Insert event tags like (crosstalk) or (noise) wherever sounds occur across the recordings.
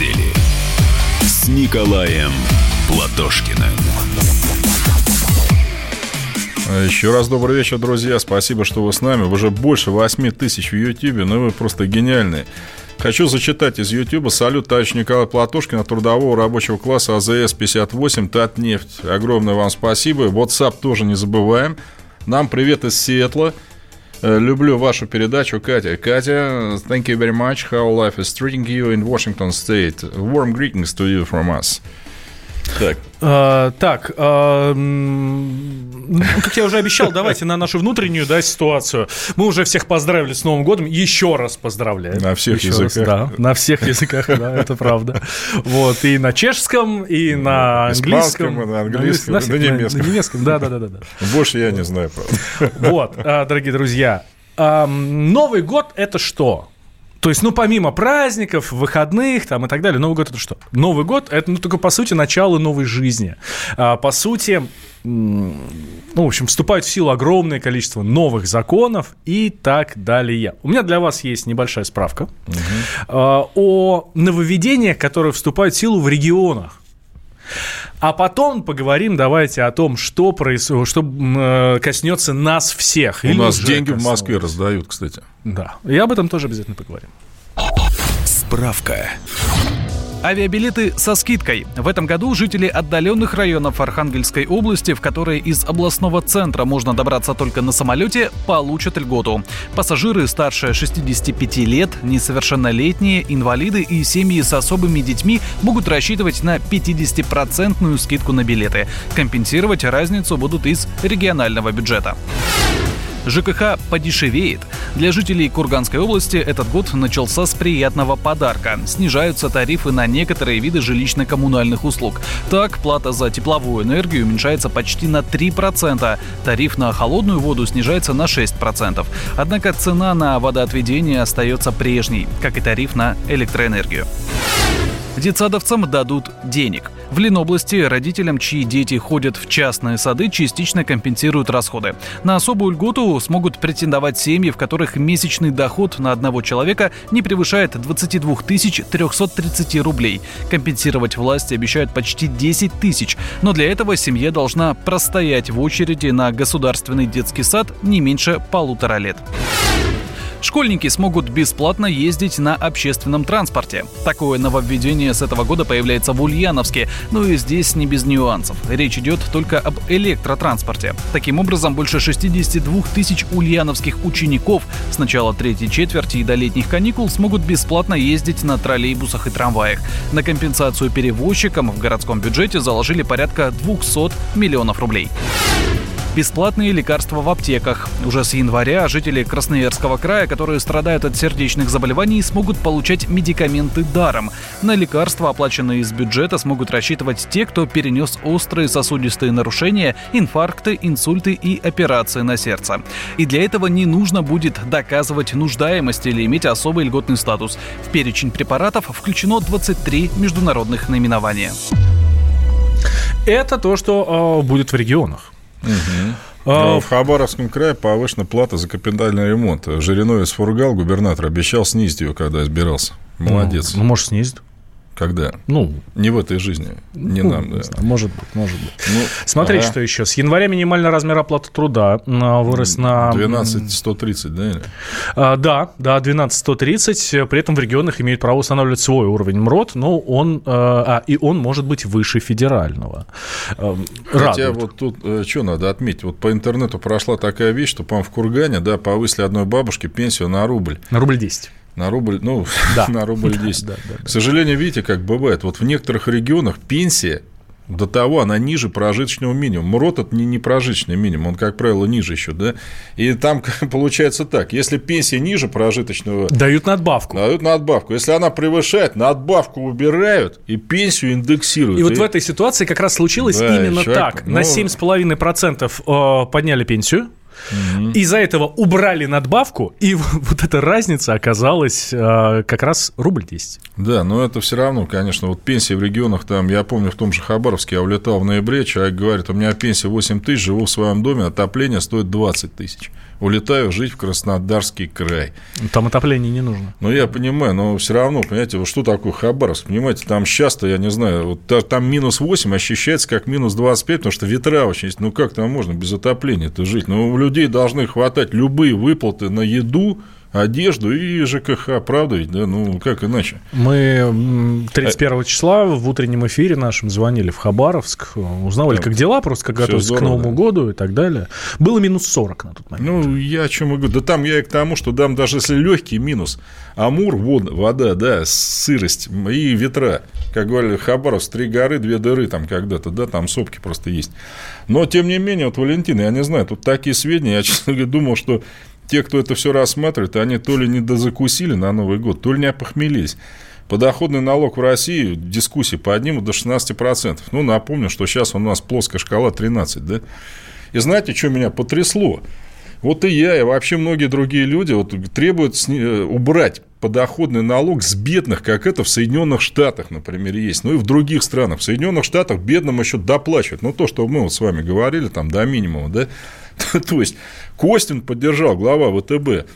недели с Николаем Платошкиным. Еще раз добрый вечер, друзья. Спасибо, что вы с нами. Уже больше 8 тысяч в Ютьюбе, но вы просто гениальные. Хочу зачитать из Ютьюба. Салют, товарищ Николай Платошкин, трудового рабочего класса АЗС-58, Татнефть. Огромное вам спасибо. WhatsApp тоже не забываем. Нам привет из Сиэтла. Э, люблю вашу передачу, Катя. Катя, thank you very much. How life is treating you in Washington State. Warm greetings to you from us. Так. А, так, а, ну, как я уже обещал, давайте на нашу внутреннюю да, ситуацию. Мы уже всех поздравили с Новым годом. Еще раз поздравляю. На всех Еще языках. Раз, да, на всех языках, да, это правда. Вот, и на чешском, и на английском. И на английском, на, на, немецком. На немецком, да, да, да, да. Больше я не знаю, правда. Вот, а, дорогие друзья, Новый год это что? То есть, ну, помимо праздников, выходных там и так далее, Новый год это что? Новый год это, ну, только по сути начало новой жизни. А, по сути, ну, в общем, вступает в силу огромное количество новых законов и так далее. У меня для вас есть небольшая справка угу. о нововведениях, которые вступают в силу в регионах. А потом поговорим, давайте, о том, что, происходит, что э, коснется нас всех. У нас деньги коснулось. в Москве раздают, кстати. Да, и об этом тоже обязательно поговорим. Справка. Авиабилеты со скидкой. В этом году жители отдаленных районов Архангельской области, в которые из областного центра можно добраться только на самолете, получат льготу. Пассажиры старше 65 лет, несовершеннолетние, инвалиды и семьи с особыми детьми могут рассчитывать на 50% скидку на билеты. Компенсировать разницу будут из регионального бюджета. ЖКХ подешевеет. Для жителей Курганской области этот год начался с приятного подарка. Снижаются тарифы на некоторые виды жилищно-коммунальных услуг. Так, плата за тепловую энергию уменьшается почти на 3%, тариф на холодную воду снижается на 6%. Однако цена на водоотведение остается прежней, как и тариф на электроэнергию. Детсадовцам дадут денег. В Ленобласти родителям, чьи дети ходят в частные сады, частично компенсируют расходы. На особую льготу смогут претендовать семьи, в которых месячный доход на одного человека не превышает 22 330 рублей. Компенсировать власти обещают почти 10 тысяч, но для этого семья должна простоять в очереди на государственный детский сад не меньше полутора лет. Школьники смогут бесплатно ездить на общественном транспорте. Такое нововведение с этого года появляется в Ульяновске, но и здесь не без нюансов. Речь идет только об электротранспорте. Таким образом, больше 62 тысяч ульяновских учеников с начала третьей четверти и до летних каникул смогут бесплатно ездить на троллейбусах и трамваях. На компенсацию перевозчикам в городском бюджете заложили порядка 200 миллионов рублей. Бесплатные лекарства в аптеках. Уже с января жители Красноярского края, которые страдают от сердечных заболеваний, смогут получать медикаменты даром. На лекарства, оплаченные из бюджета, смогут рассчитывать те, кто перенес острые сосудистые нарушения, инфаркты, инсульты и операции на сердце. И для этого не нужно будет доказывать нуждаемость или иметь особый льготный статус. В перечень препаратов включено 23 международных наименования. Это то, что э, будет в регионах. Угу. А, в Хабаровском крае повышена плата за капитальный ремонт. Жириновец Фургал, губернатор, обещал снизить ее, когда избирался. Молодец. Ну, ну может, снизит. Когда? Ну, не в этой жизни, не ну, нам. Да. Не может быть, может быть. Ну, Смотрите, ага. что еще. С января минимальный размер оплаты труда а, вырос на... 12 130, да? Или? А, да, да, 12 130. При этом в регионах имеют право устанавливать свой уровень МРОД, но он, а, а и он может быть выше федерального. А, Хотя Радует. вот тут э, что надо отметить? Вот по интернету прошла такая вещь, что, по-моему, в Кургане, да, повысили одной бабушке пенсию на рубль. На рубль 10. На рубль, ну, (laughs) да. на рубль 10. (laughs) Да, да, да, К сожалению, видите, как бывает. Вот в некоторых регионах пенсия до того она ниже прожиточного минимума. МРОТ – это не, не прожиточный минимум, он, как правило, ниже еще, да? И там (laughs) получается так, если пенсия ниже прожиточного… Дают надбавку. Дают надбавку. Если она превышает, надбавку убирают и пенсию индексируют. И, и... вот в этой ситуации как раз случилось да, именно человек, так. Ну... На 7,5% э, подняли пенсию, Из-за этого убрали надбавку, и (laughs) вот эта разница оказалась э, как раз рубль 10. Да, но это все равно, конечно, вот пенсии в регионах там, я помню, в том же Хабаровске я улетал в ноябре, человек говорит, у меня пенсия 8 тысяч, живу в своем доме, отопление стоит 20 тысяч улетаю жить в Краснодарский край. Там отопление не нужно. Ну, я понимаю, но все равно, понимаете, вот что такое Хабаровск? Понимаете, там часто, я не знаю, вот там минус 8 ощущается как минус 25, потому что ветра очень есть. Ну, как там можно без отопления-то жить? Ну, у людей должны хватать любые выплаты на еду, одежду и ЖКХ, правда ведь, да? Ну, как иначе? Мы 31 числа в утреннем эфире нашем звонили в Хабаровск, узнавали, да. как дела, просто как готовятся к Новому да. году и так далее. Было минус 40 на тот момент. Ну, я о чем и говорю. Да там я и к тому, что там даже если легкий минус, Амур, вода, вода, да, сырость и ветра. Как говорили, Хабаровск, три горы, две дыры там когда-то, да, там сопки просто есть. Но, тем не менее, вот, Валентин, я не знаю, тут такие сведения, я, честно говоря, думал, что те, кто это все рассматривает, они то ли не дозакусили на Новый год, то ли не опохмелились. Подоходный налог в России, дискуссии поднимут до 16%. Ну, напомню, что сейчас у нас плоская шкала 13, да? И знаете, что меня потрясло? Вот и я, и вообще многие другие люди вот, требуют э, убрать подоходный налог с бедных, как это в Соединенных Штатах, например, есть. Ну и в других странах. В Соединенных Штатах бедным еще доплачивают. Ну, то, что мы вот с вами говорили, там, до минимума, да? (laughs) То есть, Костин поддержал, глава ВТБ.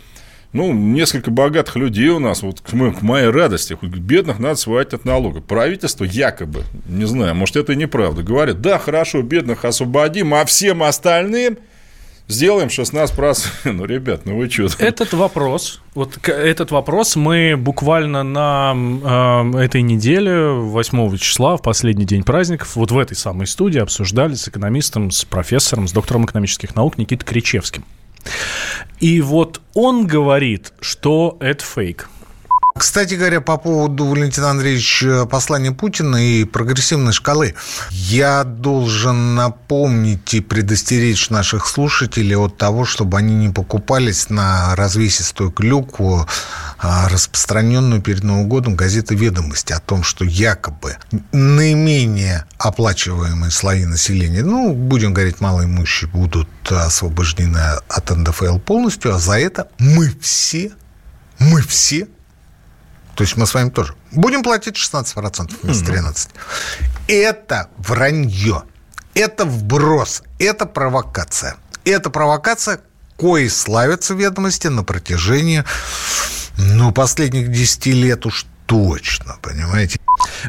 Ну, несколько богатых людей у нас, вот к, моей радости, бедных надо сводить от налога. Правительство якобы, не знаю, может, это и неправда, говорит, да, хорошо, бедных освободим, а всем остальным сделаем 16%. (laughs) Ну, ребят, ну вы что? Этот вопрос, вот этот вопрос мы буквально на э, этой неделе, 8 числа, в последний день праздников, вот в этой самой студии обсуждали с экономистом, с профессором, с доктором экономических наук Никитой Кричевским. И вот он говорит, что это фейк. Кстати говоря, по поводу, Валентина Андреевича, послания Путина и прогрессивной шкалы, я должен напомнить и предостеречь наших слушателей от того, чтобы они не покупались на развесистую клюкву, а, распространенную перед Новым годом газеты «Ведомости» о том, что якобы наименее оплачиваемые слои населения, ну, будем говорить, малоимущие, будут освобождены от НДФЛ полностью, а за это мы все, мы все то есть мы с вами тоже будем платить 16% вместо 13%. Это вранье. Это вброс. Это провокация. Это провокация, кои славятся ведомости на протяжении ну, последних 10 лет уж точно, понимаете?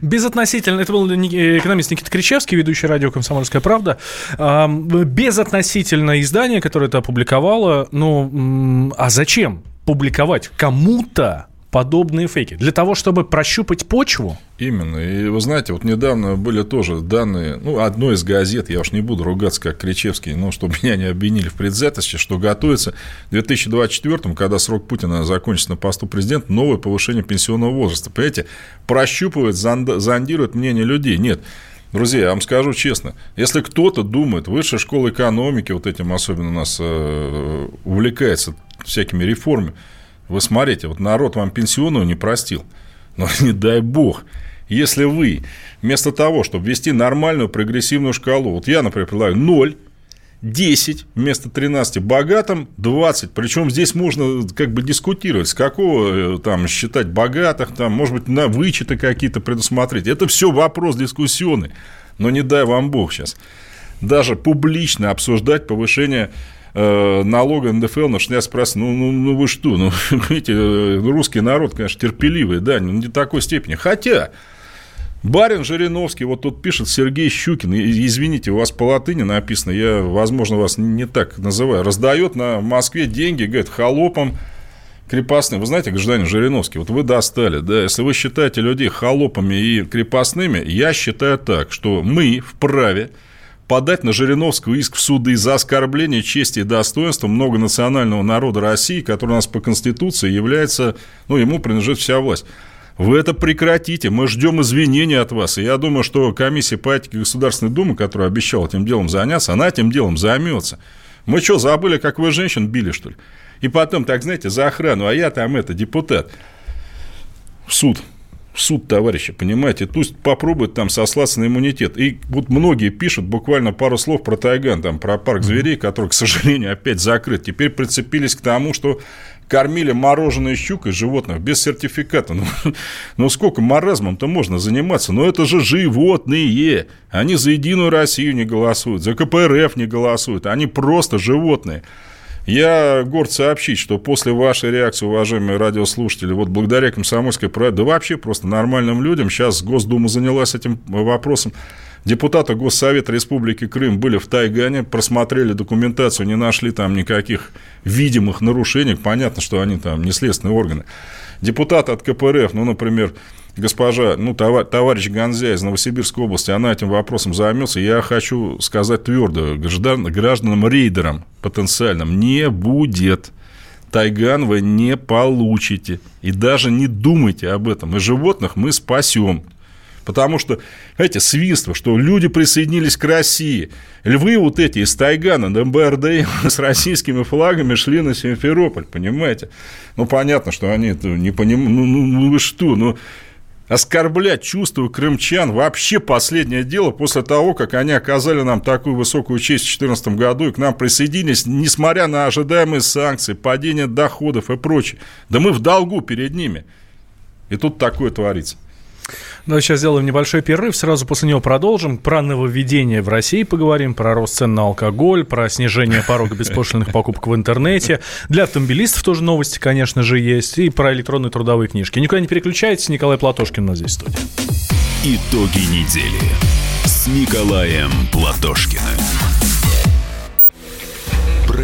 Безотносительно, это был экономист Никита Кричевский, ведущий радио «Комсомольская правда». Безотносительно издание, которое это опубликовало, ну, а зачем публиковать кому-то подобные фейки? Для того, чтобы прощупать почву? Именно. И вы знаете, вот недавно были тоже данные, ну, одной из газет, я уж не буду ругаться, как Кричевский, но чтобы меня не обвинили в предвзятости, что готовится в 2024, когда срок Путина закончится на посту президента, новое повышение пенсионного возраста. Понимаете, прощупывает, зондирует мнение людей. Нет, Друзья, я вам скажу честно, если кто-то думает, высшая школа экономики, вот этим особенно у нас э, увлекается всякими реформами, вы смотрите, вот народ вам пенсионную не простил. (laughs) Но не дай бог, если вы вместо того, чтобы ввести нормальную прогрессивную шкалу, вот я, например, предлагаю 0, 10 вместо 13, богатым 20. Причем здесь можно как бы дискутировать, с какого э, там считать богатых, там, может быть, на вычеты какие-то предусмотреть. Это все вопрос дискуссионный. Но не дай вам бог сейчас. Даже публично обсуждать повышение э, налога НДФЛ на 16%. Ну, ну, ну вы что? Ну, (laughs) видите, э, русский народ, конечно, терпеливый, да, не до такой степени. Хотя, Барин Жириновский, вот тут пишет Сергей Щукин, извините, у вас по латыни написано, я, возможно, вас не так называю, раздает на Москве деньги, говорит, холопам крепостным. Вы знаете, гражданин Жириновский, вот вы достали, да, если вы считаете людей холопами и крепостными, я считаю так, что мы вправе подать на Жириновского иск в суды за оскорбление чести и достоинства многонационального народа России, который у нас по Конституции является, ну, ему принадлежит вся власть. Вы это прекратите, мы ждем извинений от вас. И я думаю, что комиссия по этике Государственной Думы, которая обещала этим делом заняться, она этим делом займется. Мы что, забыли, как вы женщин били, что ли? И потом, так знаете, за охрану, а я там это, депутат. В суд в суд, товарищи, понимаете? Пусть попробуют там сослаться на иммунитет. И вот многие пишут буквально пару слов про Тайган, там, про парк зверей, который, к сожалению, опять закрыт. Теперь прицепились к тому, что кормили мороженое щукой животных без сертификата. Ну, (laughs) ну сколько маразмом-то можно заниматься? Ну, это же животные. Они за Единую Россию не голосуют, за КПРФ не голосуют. Они просто животные. Я горд сообщить, что после вашей реакции, уважаемые радиослушатели, вот благодаря комсомольской правде, да вообще просто нормальным людям, сейчас Госдума занялась этим вопросом, Депутаты Госсовета Республики Крым были в Тайгане, просмотрели документацию, не нашли там никаких видимых нарушений. Понятно, что они там не следственные органы. Депутат от КПРФ, ну, например, госпожа, ну, товарищ Гонзя из Новосибирской области, она этим вопросом займется. Я хочу сказать твердо, граждан, гражданам-рейдерам потенциальным не будет. Тайган вы не получите. И даже не думайте об этом. И животных мы спасем. Потому что, эти свинство, что люди присоединились к России. Львы вот эти из Тайгана, МБРД (laughs) с российскими флагами шли на Симферополь, понимаете? Ну, понятно, что они это не понимают. Ну, ну, ну вы что, ну, оскорблять чувства крымчан вообще последнее дело после того, как они оказали нам такую высокую честь в 2014 году и к нам присоединились, несмотря на ожидаемые санкции, падение доходов и прочее. Да мы в долгу перед ними. И тут такое творится. Ну, сейчас сделаем небольшой перерыв, сразу после него продолжим. Про нововведение в России поговорим, про рост цен на алкоголь, про снижение порога беспошлиных покупок в интернете. Для автомобилистов тоже новости, конечно же, есть. И про электронные трудовые книжки. Никуда не переключайтесь, Николай Платошкин у нас здесь в студии. Итоги недели с Николаем Платошкиным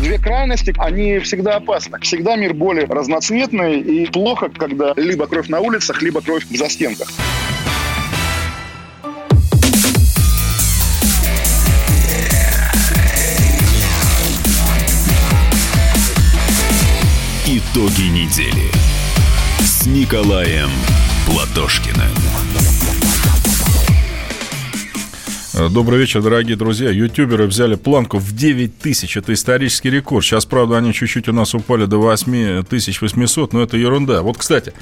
Две крайности, они всегда опасны. Всегда мир более разноцветный и плохо, когда либо кровь на улицах, либо кровь в застенках. Итоги недели с Николаем Платошкиным. Добрый вечер, дорогие друзья. Ютуберы взяли планку в 9 тысяч. Это исторический рекорд. Сейчас, правда, они чуть-чуть у нас упали до 8800, но это ерунда. Вот, кстати,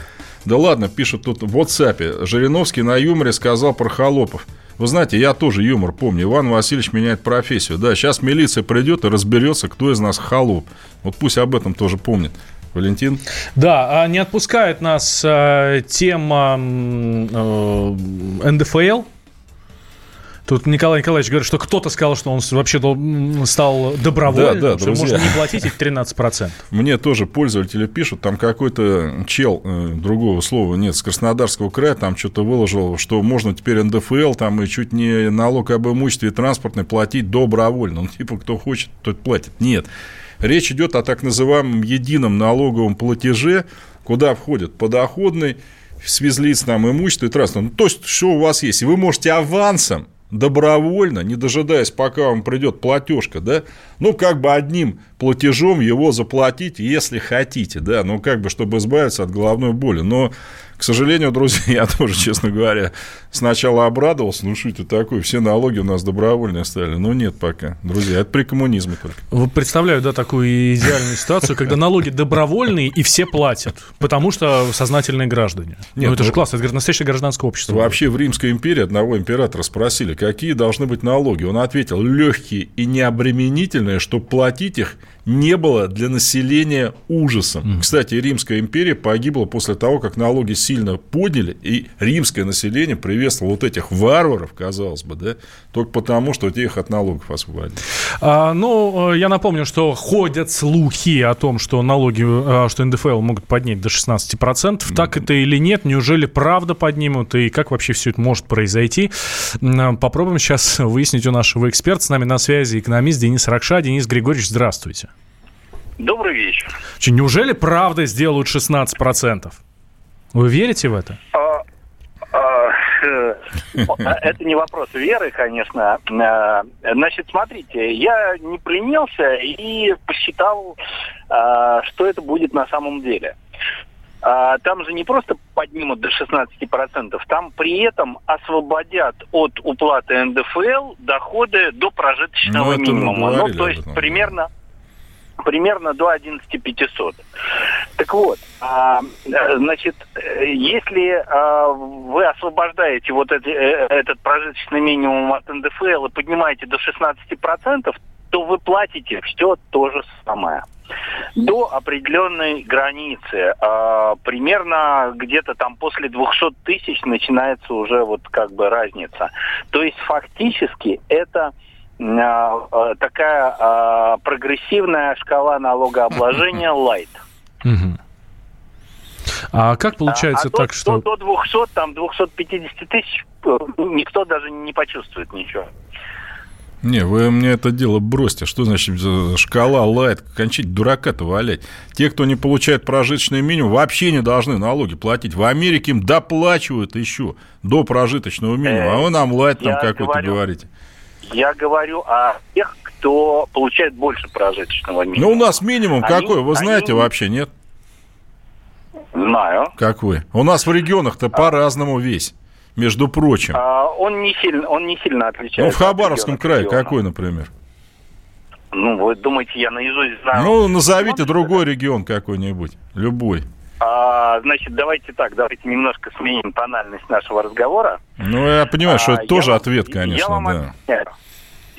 да ладно, пишут тут в WhatsApp. Жириновский на юморе сказал про холопов. Вы знаете, я тоже юмор помню. Иван Васильевич меняет профессию. Да, сейчас милиция придет и разберется, кто из нас холоп. Вот пусть об этом тоже помнит. Валентин? Да, а не отпускает нас э, тема э, НДФЛ, Тут Николай Николаевич говорит, что кто-то сказал, что он вообще стал добровольным, да, да, что можно не платить эти 13%. Мне тоже пользователи пишут, там какой-то чел, э, другого слова нет, с Краснодарского края, там что-то выложил, что можно теперь НДФЛ, там и чуть не налог об имуществе транспортной платить добровольно. Ну, типа, кто хочет, тот платит. Нет. Речь идет о так называемом едином налоговом платеже, куда входит подоходный, свезлиц там имущество и транспорт. Ну, то есть, что у вас есть. И вы можете авансом добровольно, не дожидаясь, пока вам придет платежка, да, ну, как бы одним платежом его заплатить, если хотите, да, ну, как бы, чтобы избавиться от головной боли. Но к сожалению, друзья, (laughs) я тоже, честно говоря, сначала обрадовался, ну что это такое, все налоги у нас добровольные стали. Но нет пока, друзья, это при коммунизме только. Вы представляю, да, такую идеальную ситуацию, когда налоги добровольные и все платят, потому что сознательные граждане. Нет, ну это ну, же классно, это настоящее гражданское общество. Вообще в Римской империи одного императора спросили, какие должны быть налоги. Он ответил, легкие и необременительные, чтобы платить их не было для населения ужасом. Mm. Кстати, Римская империя погибла после того, как налоги сильно подняли, и римское население приветствовало вот этих варваров, казалось бы, да, только потому, что те их от налогов освободили. А, ну, я напомню, что ходят слухи о том, что налоги, а, что НДФЛ могут поднять до 16%. Mm. Так это или нет? Неужели правда поднимут? И как вообще все это может произойти? Попробуем сейчас (laughs) выяснить у нашего эксперта. С нами на связи экономист Денис Ракша. Денис Григорьевич, здравствуйте. Добрый вечер. Че, неужели правда сделают 16%? Вы верите в это? А, а, э, (laughs) это не вопрос веры, конечно. Э, значит, смотрите, я не пленился и посчитал, а, что это будет на самом деле. Там же не просто поднимут до 16%, там при этом освободят от уплаты НДФЛ доходы до прожиточного ну, минимума. Ну, то есть примерно примерно до 11 500. Так вот, а, значит, если а, вы освобождаете вот эти, э, этот прожиточный минимум от НДФЛ и поднимаете до 16%, то вы платите все то же самое до определенной границы. А, примерно где-то там после 200 тысяч начинается уже вот как бы разница. То есть фактически это такая а, прогрессивная шкала налогообложения (laughs) light. А как получается а, так, до, что... До, до 200, там, 250 тысяч э, никто даже не почувствует ничего. Не, вы мне это дело бросьте. Что значит шкала лайт? Кончить дурака-то валять. Те, кто не получает прожиточный минимум, вообще не должны налоги платить. В Америке им доплачивают еще до прожиточного минимума. А вы нам лайт там какой-то говорите. Я говорю о тех, кто получает больше прожиточного минимума. Ну, у нас минимум они, какой, вы знаете они... вообще, нет? Знаю. Какой? У нас в регионах-то а... по-разному весь, между прочим. А, он, не сильно, он не сильно отличается. Ну, в Хабаровском крае региона. какой, например? Ну, вы думаете, я наизусть знаю? Ну, назовите другой регион какой-нибудь, любой. А, значит, давайте так, давайте немножко сменим тональность нашего разговора. Ну, я понимаю, что это а, тоже вам, ответ, конечно, я вам да. Объясняю,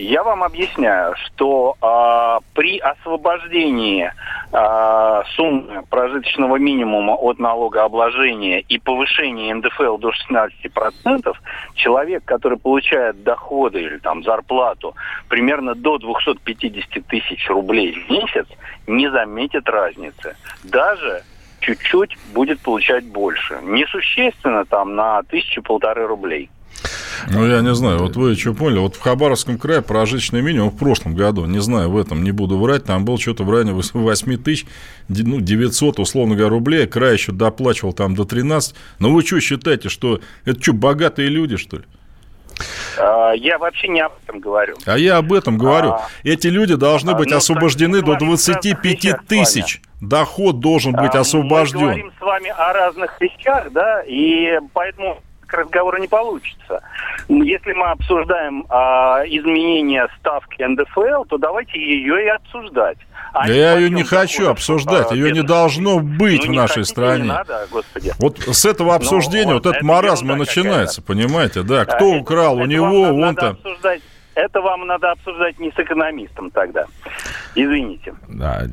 я вам объясняю, что а, при освобождении а, суммы прожиточного минимума от налогообложения и повышении НДФЛ до 16%, человек, который получает доходы или там зарплату примерно до 250 тысяч рублей в месяц, не заметит разницы. Даже чуть-чуть будет получать больше. Несущественно там на тысячу-полторы рублей. Ну, я не знаю, вот вы что поняли, вот в Хабаровском крае прожиточный минимум в прошлом году, не знаю, в этом не буду врать, там был что-то в районе 8 тысяч, ну, 900, условно говоря, рублей, край еще доплачивал там до 13, но вы что считаете, что это что, богатые люди, что ли? А, я вообще не об этом говорю. А я об этом говорю. А, Эти люди должны быть ну, освобождены до 25 тысяч. Доход должен быть а, освобожден. Мы говорим с вами о разных вещах, да, и поэтому разговора не получится. Если мы обсуждаем а, изменение ставки НДФЛ, то давайте ее и обсуждать. А да я ее не хочу обсуждать, ее не должно быть ну, в нашей хотите, стране. надо, господи. Вот с этого обсуждения ну, вот, этот маразм и начинается, понимаете, да? Кто украл у него, он-то... Это вам надо обсуждать не с экономистом тогда. Извините. Да.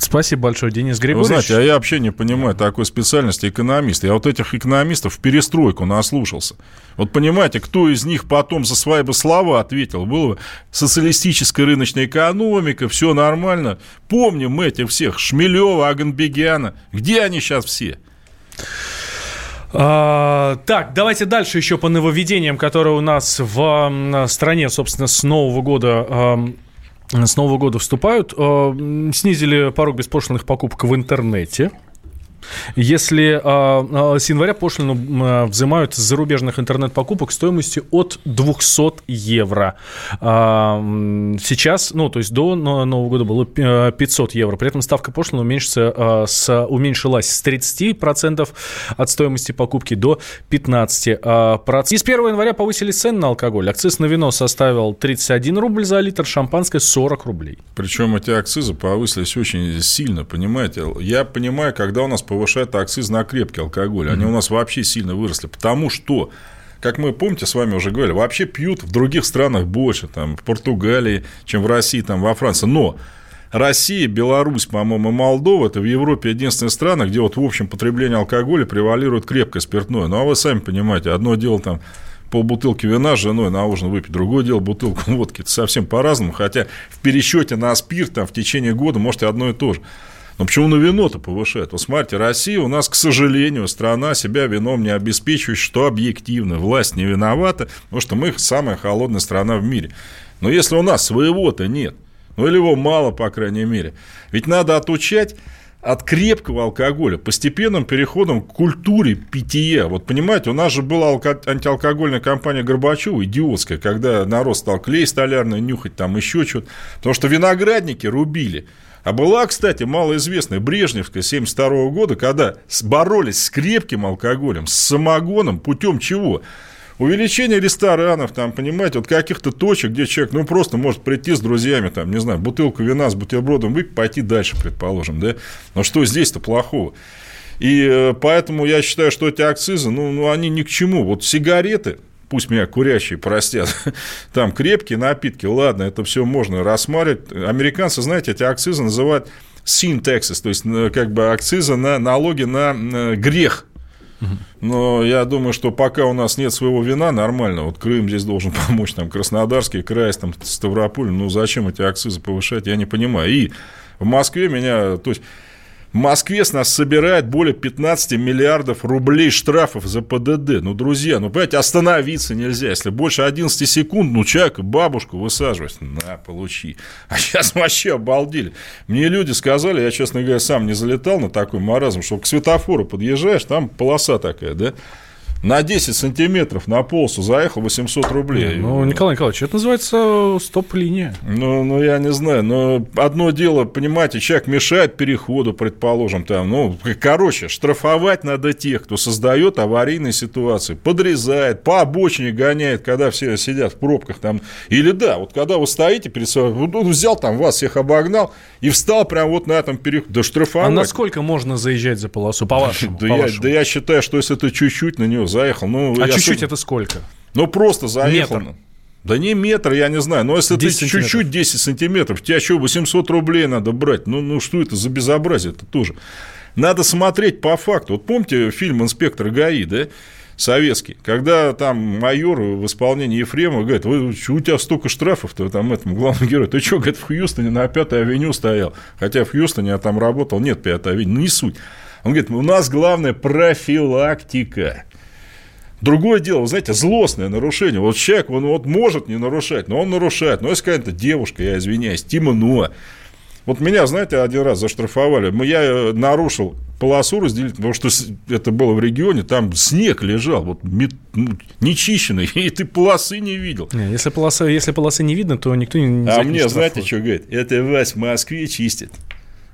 Спасибо большое, Денис Григорьевич. Вы знаете, а я вообще не понимаю такой специальности экономиста. Я вот этих экономистов в перестройку наслушался. Вот понимаете, кто из них потом за свои бы слова ответил? Было бы социалистическая рыночная экономика, все нормально. Помним мы этих всех, Шмелева, Аганбегяна. Где они сейчас все? А, так, давайте дальше еще по нововведениям, которые у нас в стране, собственно, с Нового года с Нового года вступают. Снизили порог беспошлиных покупок в интернете. Если э, с января пошлину э, взимают с зарубежных интернет-покупок стоимостью от 200 евро. Э, сейчас, ну, то есть до Нового года было 500 евро. При этом ставка пошлины уменьшится, э, с, уменьшилась с 30% от стоимости покупки до 15%. И с 1 января повысили цены на алкоголь. Акциз на вино составил 31 рубль за литр, шампанское 40 рублей. Причем эти акцизы повысились очень сильно, понимаете? Я понимаю, когда у нас повышают акциз на крепкий алкоголь. Они mm-hmm. у нас вообще сильно выросли, потому что как мы, помните, с вами уже говорили, вообще пьют в других странах больше, там, в Португалии, чем в России, там, во Франции. Но Россия, Беларусь, по-моему, Молдова, это в Европе единственные страны, где вот в общем потреблении алкоголя превалирует крепкое спиртное. Ну, а вы сами понимаете, одно дело там полбутылки вина с женой на ужин выпить, другое дело бутылку водки. Это совсем по-разному, хотя в пересчете на спирт там в течение года может и одно и то же. Но почему на вино-то повышает? Вот смотрите, Россия у нас, к сожалению, страна себя вином не обеспечивающая, что объективно. Власть не виновата, потому что мы самая холодная страна в мире. Но если у нас своего-то нет, ну или его мало, по крайней мере, ведь надо отучать от крепкого алкоголя постепенным переходом к культуре питья. Вот понимаете, у нас же была алко- антиалкогольная кампания Горбачева, идиотская, когда народ стал клей столярный нюхать, там еще что-то. Потому что виноградники рубили. А была, кстати, малоизвестная Брежневская 72 года, когда боролись с крепким алкоголем, с самогоном, путем чего? Увеличение ресторанов, там, понимаете, вот каких-то точек, где человек, ну, просто может прийти с друзьями, там, не знаю, бутылку вина с бутербродом выпить, пойти дальше, предположим, да? Но что здесь-то плохого? И э, поэтому я считаю, что эти акцизы, ну, ну, они ни к чему. Вот сигареты, пусть меня курящие простят, (laughs) там крепкие напитки, ладно, это все можно рассматривать. Американцы, знаете, эти акцизы называют sin taxes, то есть э, как бы акцизы на налоги на э, грех. Но я думаю, что пока у нас нет своего вина, нормально. Вот Крым здесь должен (laughs) помочь, там Краснодарский край, там Ставрополь. Ну, зачем эти акцизы повышать, я не понимаю. И в Москве меня, то есть в Москве с нас собирает более 15 миллиардов рублей штрафов за ПДД. Ну, друзья, ну, понимаете, остановиться нельзя. Если больше 11 секунд, ну, человека, бабушку высаживать, на, получи. А сейчас вообще обалдели. Мне люди сказали, я, честно говоря, сам не залетал на такой маразм, что к светофору подъезжаешь, там полоса такая, да, на 10 сантиметров на полосу заехал 800 рублей. Ну, Николай Николаевич, это называется стоп-линия. Ну, ну, я не знаю, но одно дело, понимаете, человек мешает переходу, предположим, там, ну, короче, штрафовать надо тех, кто создает аварийные ситуации, подрезает, по обочине гоняет, когда все сидят в пробках там, или да, вот когда вы стоите перед собой, он взял там вас, всех обогнал и встал прямо вот на этом переходе, да штрафовать. А насколько можно заезжать за полосу, по-вашему? Да, я, да я считаю, что если это чуть-чуть на него заехал. Ну, а чуть-чуть особо... это сколько? Ну, просто заехал. Метр. Да не метр, я не знаю. Но если ты чуть-чуть 10 сантиметров, тебе что, 800 рублей надо брать? Ну, ну что это за безобразие это тоже? Надо смотреть по факту. Вот помните фильм «Инспектор ГАИ», да? советский, когда там майор в исполнении Ефремова говорит, Вы, у тебя столько штрафов-то там этому главному герою, ты что, говорит, в Хьюстоне на 5 авеню стоял, хотя в Хьюстоне я там работал, нет 5 авеню, ну не суть. Он говорит, у нас главное профилактика. Другое дело, вы знаете, злостное нарушение. Вот человек, он вот может не нарушать, но он нарушает. Но если какая-то девушка, я извиняюсь, темно. Вот меня, знаете, один раз заштрафовали. Я э, нарушил полосу разделить, потому что это было в регионе, там снег лежал, вот ну, нечищенный, (laughs) и ты полосы не видел. Не, если, полоса, если полосы не видно, то никто не А мне, знаете, что говорит? Это вас в Москве чистит.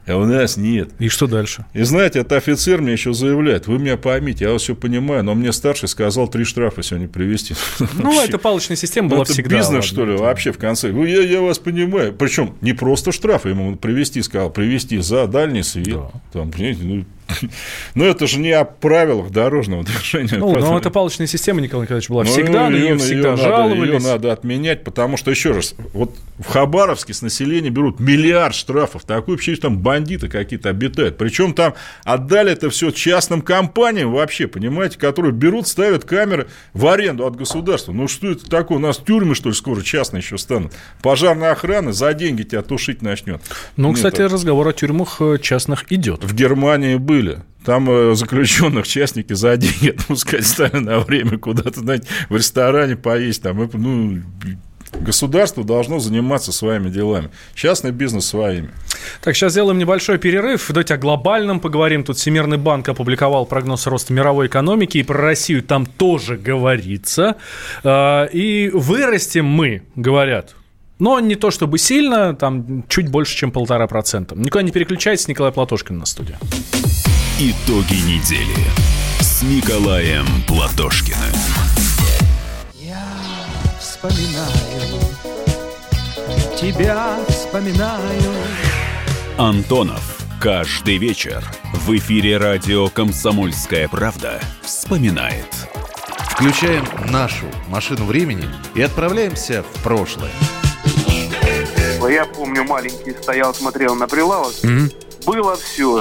А у нас нет. И что дальше? И знаете, это офицер мне еще заявляет, вы меня поймите, я вас все понимаю, но мне старший сказал три штрафа сегодня привезти. Ну, это палочная система была это всегда. бизнес, что ли, вообще в конце. Ну, я, я вас понимаю. Причем не просто штрафы ему привезти, сказал, привезти за дальний свет. Там, понимаете, ну, но это же не о правилах дорожного движения. Ну, но это палочная система, Николай Николаевич, была всегда, на нее всегда ее жаловались. Надо, ее надо отменять, потому что, еще раз, вот в Хабаровске с населения берут миллиард штрафов. Такое вообще там бандиты какие-то обитают. Причем там отдали это все частным компаниям вообще, понимаете, которые берут, ставят камеры в аренду от государства. Ну, что это такое? У нас тюрьмы, что ли, скоро частные еще станут. Пожарная охрана за деньги тебя тушить начнет. Ну, кстати, разговор о тюрьмах э, частных идет. В Германии были. Там э, заключенных частники за деньги (laughs) отпускать стали на время куда-то, знаете, в ресторане поесть. Там, ну, Государство должно заниматься своими делами. Частный бизнес своими. Так, сейчас сделаем небольшой перерыв. Давайте о глобальном поговорим. Тут Всемирный банк опубликовал прогноз роста мировой экономики, и про Россию там тоже говорится. А, и вырастем мы, говорят, но не то чтобы сильно, там чуть больше, чем полтора процента. Никуда не переключайтесь, Николай Платошкин на студии. Итоги недели с Николаем Платошкиным. Я вспоминаю, тебя вспоминаю. Антонов. Каждый вечер в эфире радио «Комсомольская правда» вспоминает. Включаем нашу машину времени и отправляемся в прошлое. Я помню маленький стоял, смотрел на прилавок. Было все.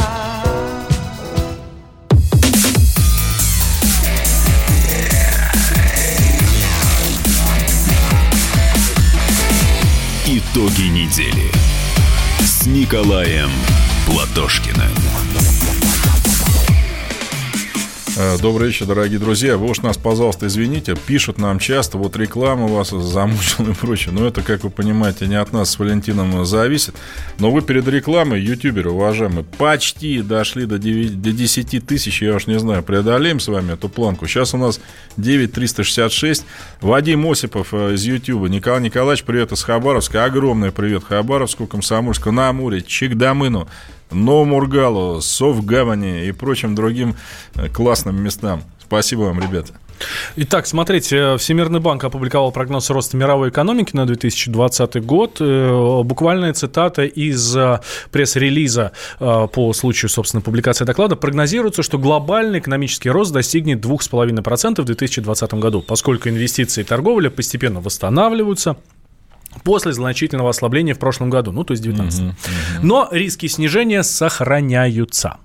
Итоги недели с Николаем Платошкиным. Э, Добрый вечер, дорогие друзья. Вы уж нас, пожалуйста, извините. Пишут нам часто, вот реклама вас замучила и прочее. Но это, как вы понимаете, не от нас с Валентином зависит. Но вы перед рекламой, ютуберы, уважаемые, почти дошли до, 9, до 10 тысяч. Я уж не знаю, преодолеем с вами эту планку. Сейчас у нас 9366. Вадим Осипов э, из Ютуба. Николай Николаевич, привет из Хабаровска. Огромный привет Хабаровску, Комсомольску, на Амуре, Чикдамыну. Новомургалу, Совгавани и прочим другим э, классным местам. Спасибо вам, ребята. Итак, смотрите, Всемирный банк опубликовал прогноз роста мировой экономики на 2020 год. Э, Буквальная цитата из э, пресс-релиза э, по случаю, собственно, публикации доклада. Прогнозируется, что глобальный экономический рост достигнет 2,5% в 2020 году, поскольку инвестиции и торговля постепенно восстанавливаются после значительного ослабления в прошлом году, ну, то есть 19 Но риски снижения сохраняются.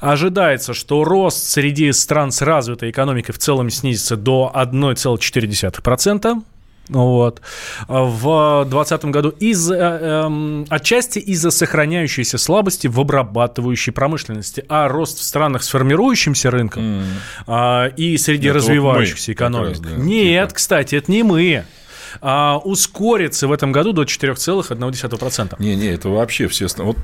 Ожидается, что рост среди стран с развитой экономикой в целом снизится до 1,4%. Вот. В 2020 году из, э, эм, отчасти из-за сохраняющейся слабости в обрабатывающей промышленности, а рост в странах с формирующимся рынком а, и среди Это вот развивающихся как экономик. раз, да, Нет, кстати, это не мы. А, ускорится в этом году до 4,1%. Не-не, это вообще все... Вот,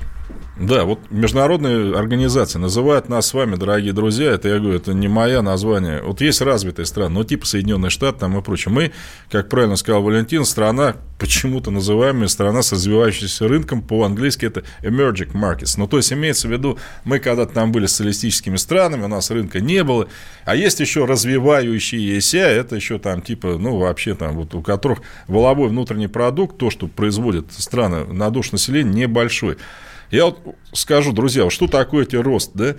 да, вот международные организации называют нас с вами, дорогие друзья, это я говорю, это не мое название. Вот есть развитые страны, ну, типа Соединенные Штаты там и прочее. Мы, как правильно сказал Валентин, страна, почему-то называемая страна с развивающимся рынком, по-английски это emerging markets. Ну, то есть, имеется в виду, мы когда-то там были социалистическими странами, у нас рынка не было, а есть еще развивающиеся, это еще там типа, ну, вообще там, вот у которых воловой внутренний продукт, то, что производят страны на душу населения, небольшой. Я вот скажу, друзья, что такое эти рост, да?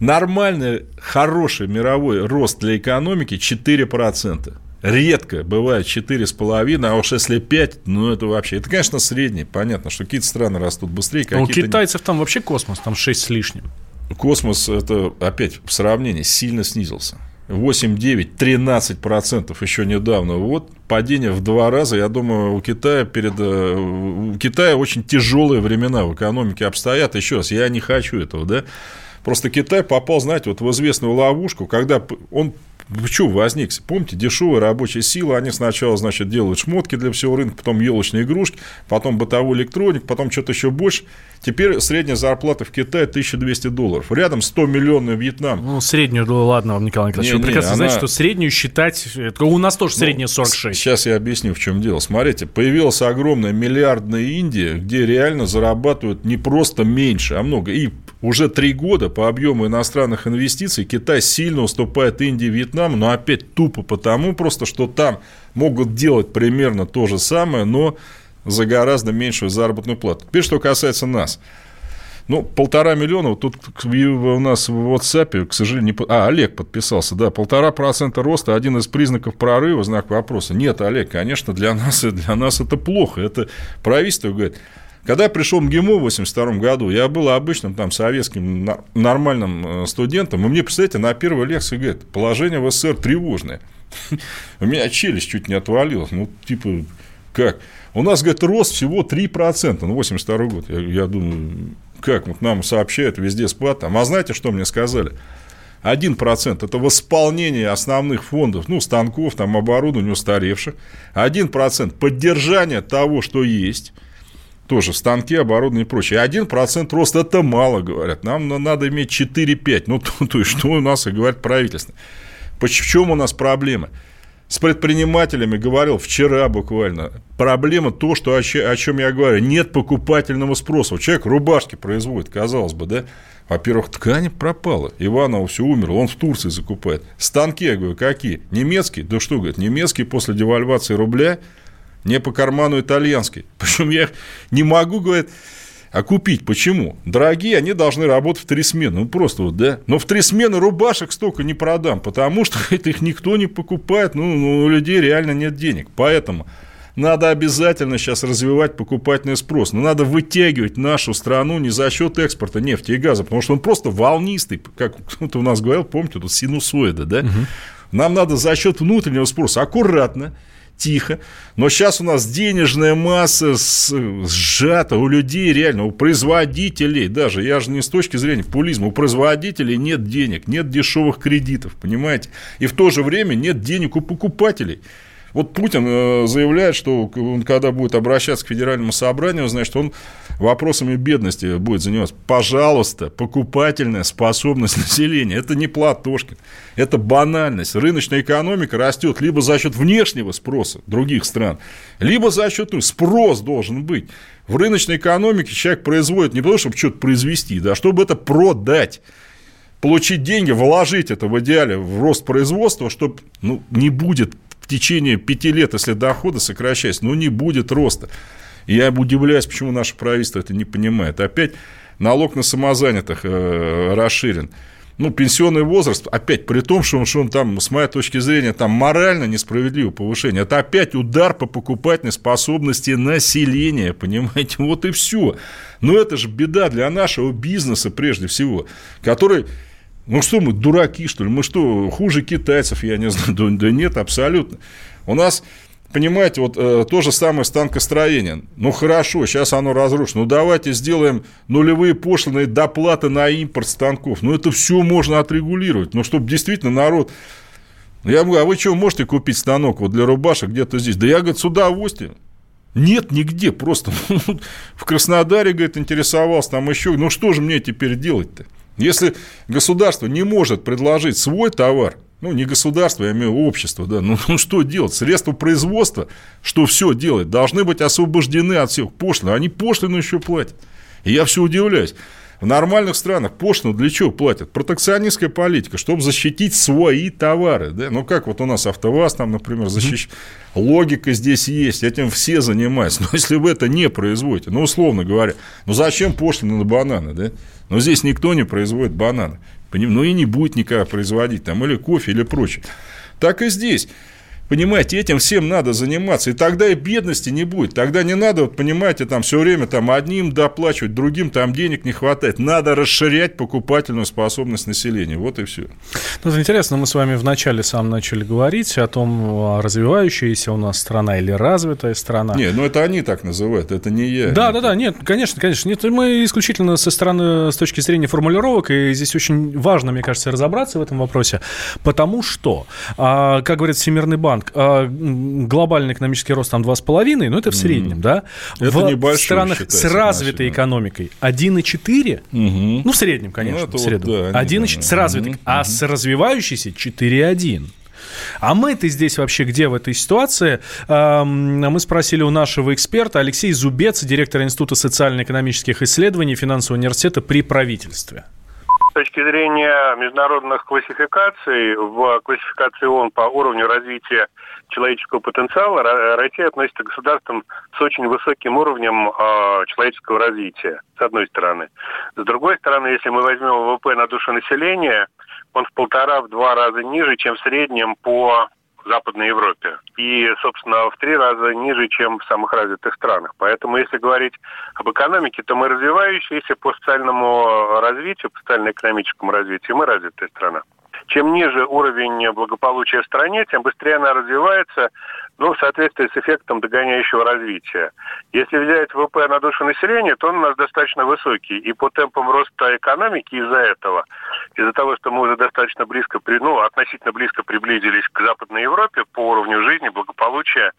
Нормальный, хороший мировой рост для экономики 4%. Редко бывает 4,5, а уж если 5, ну это вообще... Это, конечно, средний. Понятно, что какие-то страны растут быстрее, А У какие-то... китайцев там вообще космос, там 6 с лишним. Космос, это опять в сравнении сильно снизился. 8, 9, 13 процентов еще недавно. Вот падение в два раза. Я думаю, у Китая перед э, у Китая очень тяжелые времена в экономике обстоят. Еще раз, я не хочу этого, да. Просто Китай попал, знаете, вот в известную ловушку, когда он что возник? Помните, дешевая рабочая сила, они сначала, значит, делают шмотки для всего рынка, потом елочные игрушки, потом бытовой электроник, потом что-то еще больше. Теперь средняя зарплата в Китае 1200 долларов. Рядом 100 миллионный Вьетнам. Ну, среднюю, ладно вам, Николай Николаевич, Не, вы не, прекрасно знаете, она- что среднюю считать... У нас тоже Ну, средняя 46. Сейчас я объясню, в чем дело. Смотрите, появилась огромная миллиардная Индия, где реально зарабатывают не просто меньше, а много. И уже три года по объему иностранных инвестиций Китай сильно уступает Индии и Вьетнаму, но опять тупо потому просто, что там могут делать примерно то же самое, но за гораздо меньшую заработную плату. Теперь, что касается нас. Ну, полтора миллиона, вот тут у нас в WhatsApp, к сожалению, не... А, Олег подписался, да, полтора процента роста, один из признаков прорыва, знак вопроса. Нет, Олег, конечно, для (laughs) нас, для нас это плохо, это правительство говорит. Когда я пришел в МГИМО в 82 году, я был обычным там советским нормальным э, студентом, и мне, представляете, на первой лекции говорят, положение в СССР тревожное. (laughs) У меня челюсть чуть не отвалилась, ну, типа, как? У нас, говорит, рост всего 3%, ну, 82 год. Я, я думаю, как вот нам сообщают, везде спад. Там. А знаете, что мне сказали? 1% это восполнение основных фондов, ну, станков, там, оборудования устаревших. 1% поддержание того, что есть. Тоже станки, оборудование и прочее. 1% рост это мало, говорят. Нам на- надо иметь 4-5. Ну, (laughs) то, то есть, что у нас и говорит правительство. В чем у нас проблема? с предпринимателями говорил вчера буквально. Проблема то, что о, о чем я говорю. Нет покупательного спроса. Человек рубашки производит, казалось бы, да? Во-первых, ткань пропала. Иванова все умер, он в Турции закупает. Станки, я говорю, какие? Немецкие? Да что, говорит, немецкие после девальвации рубля, не по карману итальянский. (laughs) Причем я не могу, говорит, а купить почему? Дорогие, они должны работать в три смены. Ну, просто вот, да. Но в три смены рубашек столько не продам, потому что это (laughs) их никто не покупает. Ну, ну, у людей реально нет денег. Поэтому надо обязательно сейчас развивать покупательный спрос. Но надо вытягивать нашу страну не за счет экспорта нефти и газа, потому что он просто волнистый, как кто-то у нас говорил, помните, тут синусоида, да? Угу. Нам надо за счет внутреннего спроса аккуратно, тихо. Но сейчас у нас денежная масса сжата у людей, реально, у производителей даже. Я же не с точки зрения популизма. У производителей нет денег, нет дешевых кредитов, понимаете? И в то же время нет денег у покупателей. Вот Путин э, заявляет, что он, когда будет обращаться к федеральному собранию, значит, он вопросами бедности будет заниматься. Пожалуйста, покупательная способность (laughs) населения. Это не Платошкин. Это банальность. Рыночная экономика растет либо за счет внешнего спроса других стран, либо за счет... Ну, спрос должен быть. В рыночной экономике человек производит не потому, чтобы что-то произвести, да, чтобы это продать получить деньги, вложить это в идеале в рост производства, чтобы ну, не будет течение пяти лет, если доходы сокращаются, ну, не будет роста. Я удивляюсь, почему наше правительство это не понимает. Опять налог на самозанятых э, расширен. Ну, пенсионный возраст, опять, при том, что он, что он там, с моей точки зрения, там морально несправедливое повышение, это опять удар по покупательной способности населения, понимаете, вот и все. Но это же беда для нашего бизнеса прежде всего, который ну что мы, дураки, что ли? Мы что, хуже китайцев, я не знаю? (laughs) Да, нет, абсолютно. У нас, понимаете, вот э, то же самое станкостроение. Ну хорошо, сейчас оно разрушено. Ну давайте сделаем нулевые пошлиные доплаты на импорт станков. Ну это все можно отрегулировать. Ну чтобы действительно народ... Я говорю, а вы что, можете купить станок вот для рубашек где-то здесь? Да я, говорю, с удовольствием. Нет нигде, просто (laughs) в Краснодаре, говорит, интересовался, там еще, ну что же мне теперь делать-то? Если государство не может предложить свой товар, ну, не государство, я имею в виду общество, да, ну, (laughs) ну что делать? Средства производства, что все делать, должны быть освобождены от всех пошлин. Они пошлину еще платят. И я все удивляюсь. В нормальных странах пошлину для чего платят? Протекционистская политика, чтобы защитить свои товары. Да? Ну, как вот у нас АвтоВАЗ, там, например, защищает. Логика здесь есть, этим все занимаются. (laughs) Но если вы это не производите, ну, условно говоря, ну, зачем пошлины на бананы, да? Но здесь никто не производит бананы. Ну, и не будет никогда производить там или кофе, или прочее. Так и здесь. Понимаете, этим всем надо заниматься. И тогда и бедности не будет. Тогда не надо, вот, понимаете, там все время там одним доплачивать, другим там денег не хватает. Надо расширять покупательную способность населения. Вот и все. Ну, это интересно, мы с вами вначале сам начали говорить о том, развивающаяся у нас страна или развитая страна. Не, ну это они так называют, это не я. Да, да, да, нет, конечно, конечно. Нет, мы исключительно со стороны, с точки зрения формулировок, и здесь очень важно, мне кажется, разобраться в этом вопросе, потому что, а, как говорит Всемирный банк, банк, а, глобальный экономический рост там 2,5, ну это в среднем, mm. да? Это в небольшой, странах с развитой экономикой 1,4, mm-hmm. ну в среднем, конечно, ну, в среднем. Вот, да, 1,4 с развитой, mm-hmm. а с развивающейся 4,1. А мы-то здесь вообще где в этой ситуации? Мы спросили у нашего эксперта Алексей Зубец, директор Института социально-экономических исследований Финансового университета при правительстве. С точки зрения международных классификаций, в классификации ООН по уровню развития человеческого потенциала Россия относится к государствам с очень высоким уровнем э, человеческого развития, с одной стороны. С другой стороны, если мы возьмем ВВП на душу населения, он в полтора-два раза ниже, чем в среднем по Западной Европе. И, собственно, в три раза ниже, чем в самых развитых странах. Поэтому, если говорить об экономике, то мы развивающиеся по социальному развитию, по социально-экономическому развитию, мы развитая страна. Чем ниже уровень благополучия в стране, тем быстрее она развивается, ну, в соответствии с эффектом догоняющего развития. Если взять ВВП на душу населения, то он у нас достаточно высокий. И по темпам роста экономики из-за этого из-за того, что мы уже достаточно близко, ну, относительно близко приблизились к Западной Европе по уровню жизни, благополучия,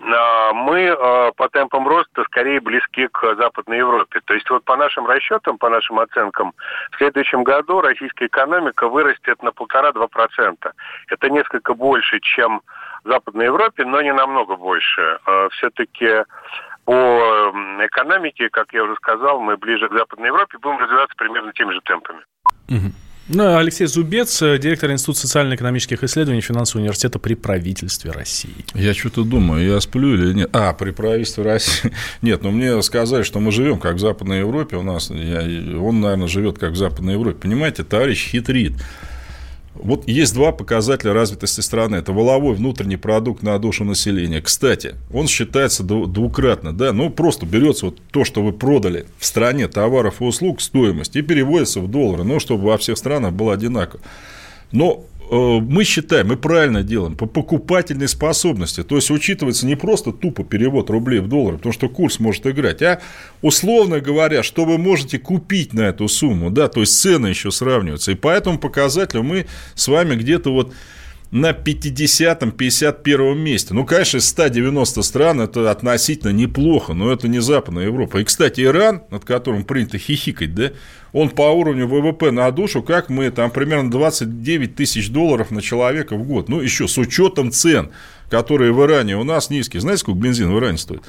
а, мы а, по темпам роста скорее близки к Западной Европе. То есть вот по нашим расчетам, по нашим оценкам, в следующем году российская экономика вырастет на полтора-два процента. Это несколько больше, чем в Западной Европе, но не намного больше. А, Все-таки по экономике, как я уже сказал, мы ближе к Западной Европе будем развиваться примерно теми же темпами. Ну, Алексей Зубец, э, директор Института социально-экономических исследований Финансового университета при правительстве России. Я что-то думаю, я сплю или нет. А, при правительстве России. (laughs) Нет, но мне сказали, что мы живем как в Западной Европе. У нас, я, он, наверное, живет как в Западной Европе. Понимаете, товарищ хитрит. Вот есть два показателя развитости страны. Это воловой внутренний продукт на душу населения. Кстати, он считается двукратно. Да? Ну, просто берется вот то, что вы продали в стране товаров и услуг, стоимость, и переводится в доллары. Ну, чтобы во всех странах было одинаково. Но мы считаем, мы правильно делаем, по покупательной способности. То есть, учитывается не просто тупо перевод рублей в доллары, потому что курс может играть, а условно говоря, что вы можете купить на эту сумму, да, то есть цены еще сравниваются. И по этому показателю мы с вами где-то вот на 50-м, 51-м месте. Ну, конечно, из 190 стран это относительно неплохо, но это не Западная Европа. И, кстати, Иран, над которым принято хихикать, да, он по уровню ВВП на душу, как мы, там примерно 29 тысяч долларов на человека в год. Ну, еще с учетом цен, которые в Иране у нас низкие. Знаете, сколько бензин в Иране стоит?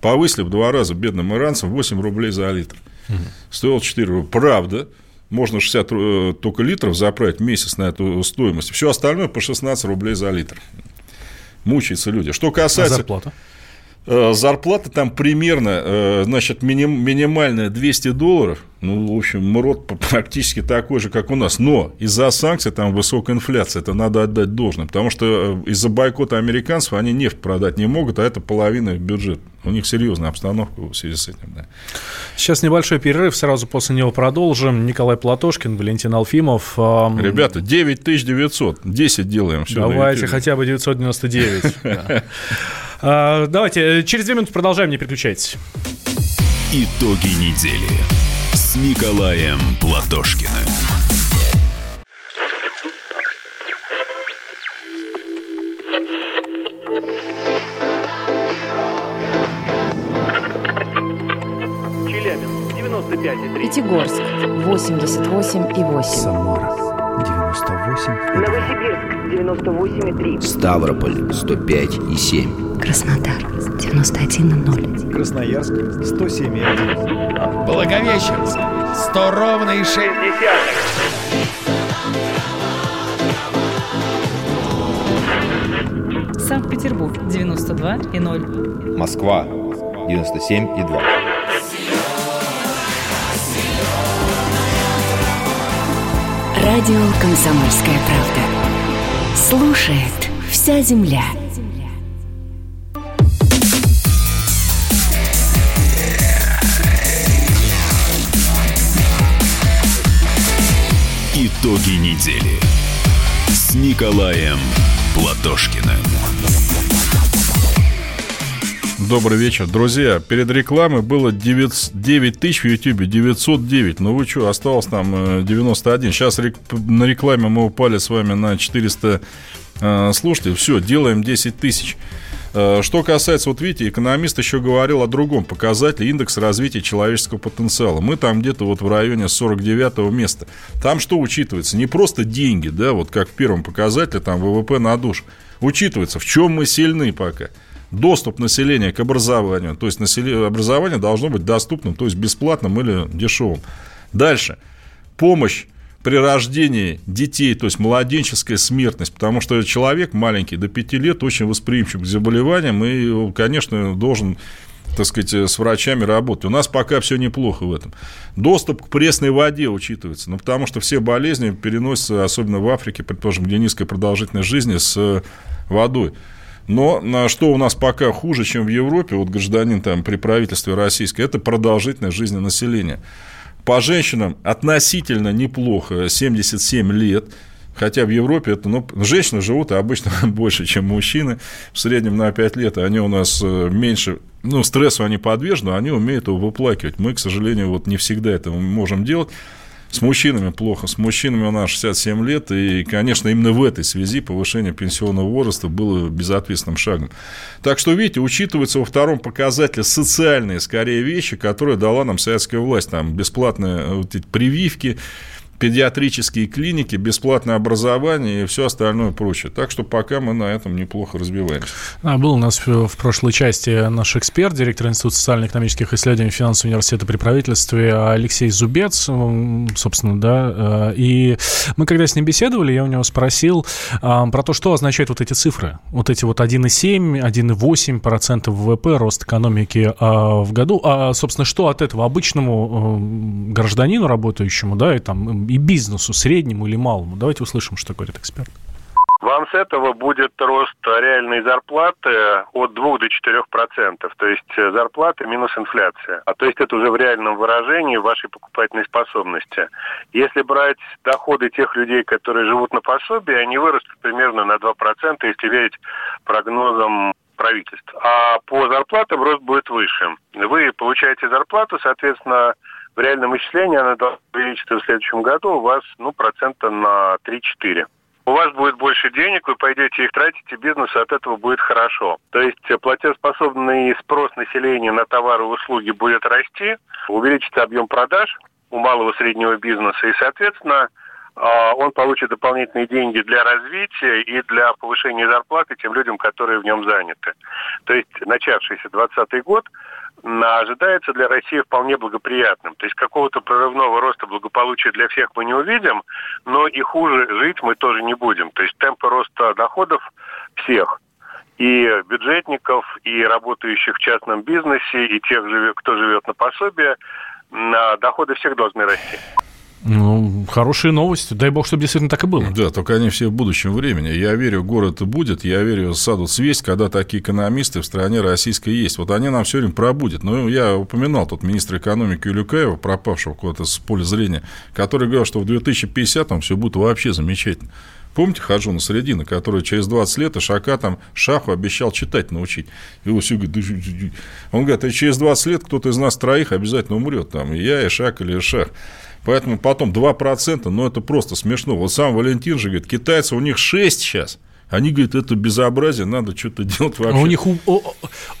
Повысили в два раза бедным иранцам 8 рублей за литр. Стоил 4 рубля. Правда, можно 60 э, только литров заправить месяц на эту стоимость. Все остальное по 16 рублей за литр. Мучаются люди. Что касается... А зарплата? Э, зарплата там примерно, э, значит, миним, минимальная 200 долларов. Ну, в общем, МРОД практически такой же, как у нас. Но из-за санкций там высокая инфляция. Это надо отдать должное. Потому что э, из-за бойкота американцев они нефть продать не могут, а это половина их бюджета. У них серьезная обстановка в связи с этим. Да. Сейчас небольшой перерыв, сразу после него продолжим. Николай Платошкин, Валентин Алфимов. Ребята, 9900, 10 делаем. Все Давайте хотя бы 999. (laughs) А, давайте, через две минуты продолжаем, не переключайтесь. Итоги недели с Николаем Платошкиным. Челябинск, 95,3. Пятигорск, 88,8. Самара, 98,2. Новосибирск, 98,3. Ставрополь, 105,7. Краснодар, 91,0. Красноярск, 107,1. Благовещенск, 100 ровно и 6 Санкт-Петербург, 92,0. Москва, 97,2. Радио «Комсомольская правда». Слушает вся земля. Итоги недели с Николаем Платошкиным. Добрый вечер. Друзья, перед рекламой было 9, 9 тысяч в Ютьюбе, 909. Ну вы что, осталось там 91. Сейчас рек, на рекламе мы упали с вами на 400 э, слушателей. Все, делаем 10 тысяч. Э, что касается, вот видите, экономист еще говорил о другом показателе, индекс развития человеческого потенциала. Мы там где-то вот в районе 49 места. Там что учитывается? Не просто деньги, да, вот как в первом показателе, там ВВП на душу. Учитывается, в чем мы сильны пока – доступ населения к образованию. То есть образование должно быть доступным, то есть бесплатным или дешевым. Дальше. Помощь при рождении детей, то есть младенческая смертность, потому что человек маленький до 5 лет очень восприимчив к заболеваниям и, конечно, должен так сказать, с врачами работать. У нас пока все неплохо в этом. Доступ к пресной воде учитывается, ну, потому что все болезни переносятся, особенно в Африке, предположим, где низкая продолжительность жизни, с водой. Но на что у нас пока хуже, чем в Европе, вот гражданин там при правительстве российской, это продолжительность жизни населения. По женщинам относительно неплохо, 77 лет. Хотя в Европе это, ну, женщины живут обычно (laughs) больше, чем мужчины. В среднем на 5 лет они у нас э, меньше, ну, стрессу они подвержены, они умеют его выплакивать. Мы, к сожалению, вот не всегда это можем делать. С мужчинами плохо. С мужчинами у нас 67 лет. И, конечно, именно в этой связи повышение пенсионного возраста было безответственным шагом. Так что, видите, учитываются во втором показателе социальные, скорее, вещи, которые дала нам советская власть. Там бесплатные вот эти прививки, педиатрические клиники, бесплатное образование и все остальное прочее. Так что пока мы на этом неплохо разбиваемся. А, был у нас в прошлой части наш эксперт, директор Института социально-экономических исследований финансового университета при правительстве Алексей Зубец, собственно, да, э, и мы когда с ним беседовали, я у него спросил а, про то, что означают вот эти цифры, вот эти вот 1,7, 1,8% ВВП, рост экономики а, в году, а, собственно, что от этого обычному э, гражданину работающему, да, и там и бизнесу, среднему или малому? Давайте услышим, что говорит эксперт. Вам с этого будет рост реальной зарплаты от 2 до 4 процентов. То есть э, зарплата минус инфляция. А то есть это уже в реальном выражении вашей покупательной способности. Если брать доходы тех людей, которые живут на пособии, они вырастут примерно на 2 процента, если верить прогнозам правительств. А по зарплатам рост будет выше. Вы получаете зарплату, соответственно, в реальном исчислении она должна увеличиться в следующем году у вас ну, процента на 3-4 у вас будет больше денег, вы пойдете их тратить, и бизнесу от этого будет хорошо. То есть платежеспособный спрос населения на товары и услуги будет расти, увеличится объем продаж у малого и среднего бизнеса, и, соответственно, он получит дополнительные деньги для развития и для повышения зарплаты тем людям, которые в нем заняты. То есть начавшийся 2020 год ожидается для России вполне благоприятным. То есть какого-то прорывного роста благополучия для всех мы не увидим, но и хуже жить мы тоже не будем. То есть темпы роста доходов всех и бюджетников, и работающих в частном бизнесе, и тех, кто живет на пособие, доходы всех должны расти. Ну, хорошие новости. Дай бог, чтобы действительно так и было. Да, только они все в будущем времени. Я верю, город будет, я верю, саду свесть, когда такие экономисты в стране российской есть. Вот они нам все время пробудят. Но я упоминал тут министра экономики Илюкаева, пропавшего куда-то с поля зрения, который говорил, что в 2050-м все будет вообще замечательно. Помните Хаджуна Средина, который через 20 лет Ишака там Шаху обещал читать научить? И он все говорит, он говорит, а через 20 лет кто-то из нас троих обязательно умрет. Там, и я, Ишак или Ишах. Поэтому потом 2%, ну, это просто смешно. Вот сам Валентин же говорит, китайцы, у них 6 сейчас. Они говорят, это безобразие, надо что-то (laughs) делать вообще. у них, у, у,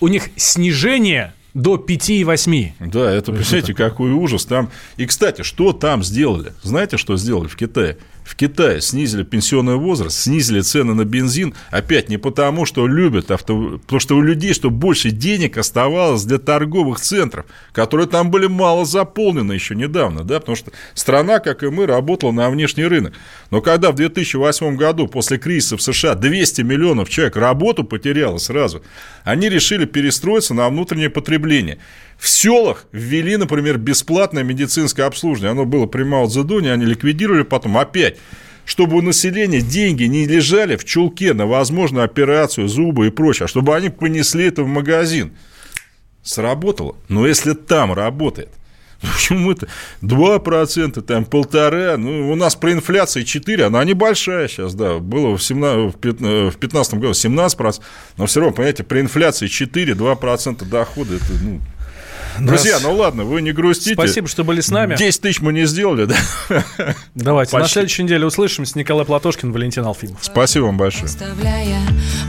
у них снижение до 5,8. Да, это, представляете, какой ужас там. И, кстати, что там сделали? Знаете, что сделали в Китае? В Китае снизили пенсионный возраст, снизили цены на бензин, опять не потому, что любят авто, потому что у людей, чтобы больше денег оставалось для торговых центров, которые там были мало заполнены еще недавно, да, потому что страна, как и мы, работала на внешний рынок. Но когда в 2008 году после кризиса в США 200 миллионов человек работу потеряло сразу, они решили перестроиться на внутреннее потребление. В селах ввели, например, бесплатное медицинское обслуживание. Оно было при Мао Цзэдуне, они ликвидировали потом опять чтобы у населения деньги не лежали в чулке на возможную операцию, зубы и прочее, а чтобы они понесли это в магазин. Сработало. Но если там работает, почему это 2%, там полтора, ну, у нас при инфляции 4, она небольшая сейчас, да, было в 2015 году 17%, но все равно, понимаете, при инфляции 4, 2% дохода, это, ну, Друзья, ну ладно, вы не грустите. Спасибо, что были с нами. 10 тысяч мы не сделали, да? Давайте, Почти. на следующей неделе услышимся. Николай Платошкин, Валентин Алфимов. Спасибо вам большое. Оставляя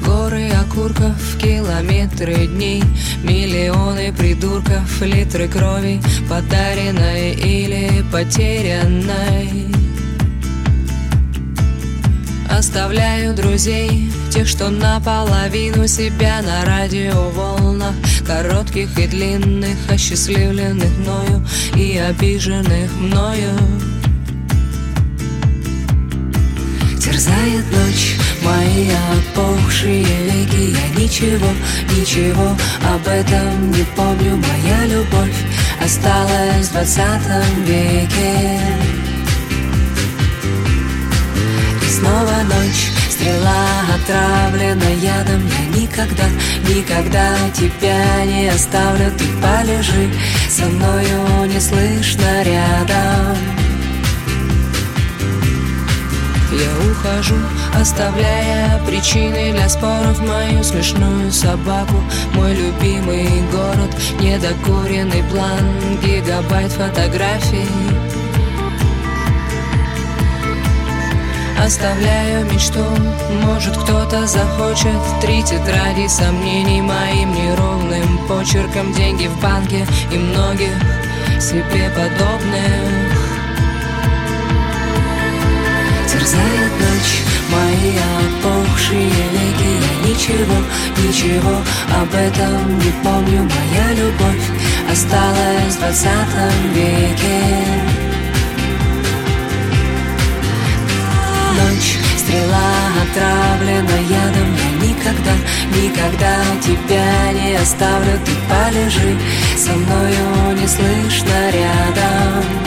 горы окурков, километры дней, миллионы придурков, литры крови, подаренной или потерянной. Оставляю друзей, тех, что наполовину себя на радиоволнах Коротких и длинных, осчастливленных мною и обиженных мною. Терзает ночь мои опухшие веки Я ничего, ничего об этом не помню. Моя любовь осталась в двадцатом веке снова ночь. Стрела отравлена ядом Я никогда, никогда тебя не оставлю. Ты полежи со мною не слышно рядом. Я ухожу, оставляя причины для споров. Мою смешную собаку, мой любимый город Недокуренный план, гигабайт фотографий Оставляю мечту, может кто-то захочет Три тетради сомнений моим неровным почерком. Деньги в банке и многих себе подобных Терзает ночь мои опухшие веки. Я ничего, ничего об этом не помню. Моя любовь осталась в двадцатом веке Ночь, стрела отравлена ядом Я никогда, никогда тебя не оставлю. Ты полежи со мною не слышно рядом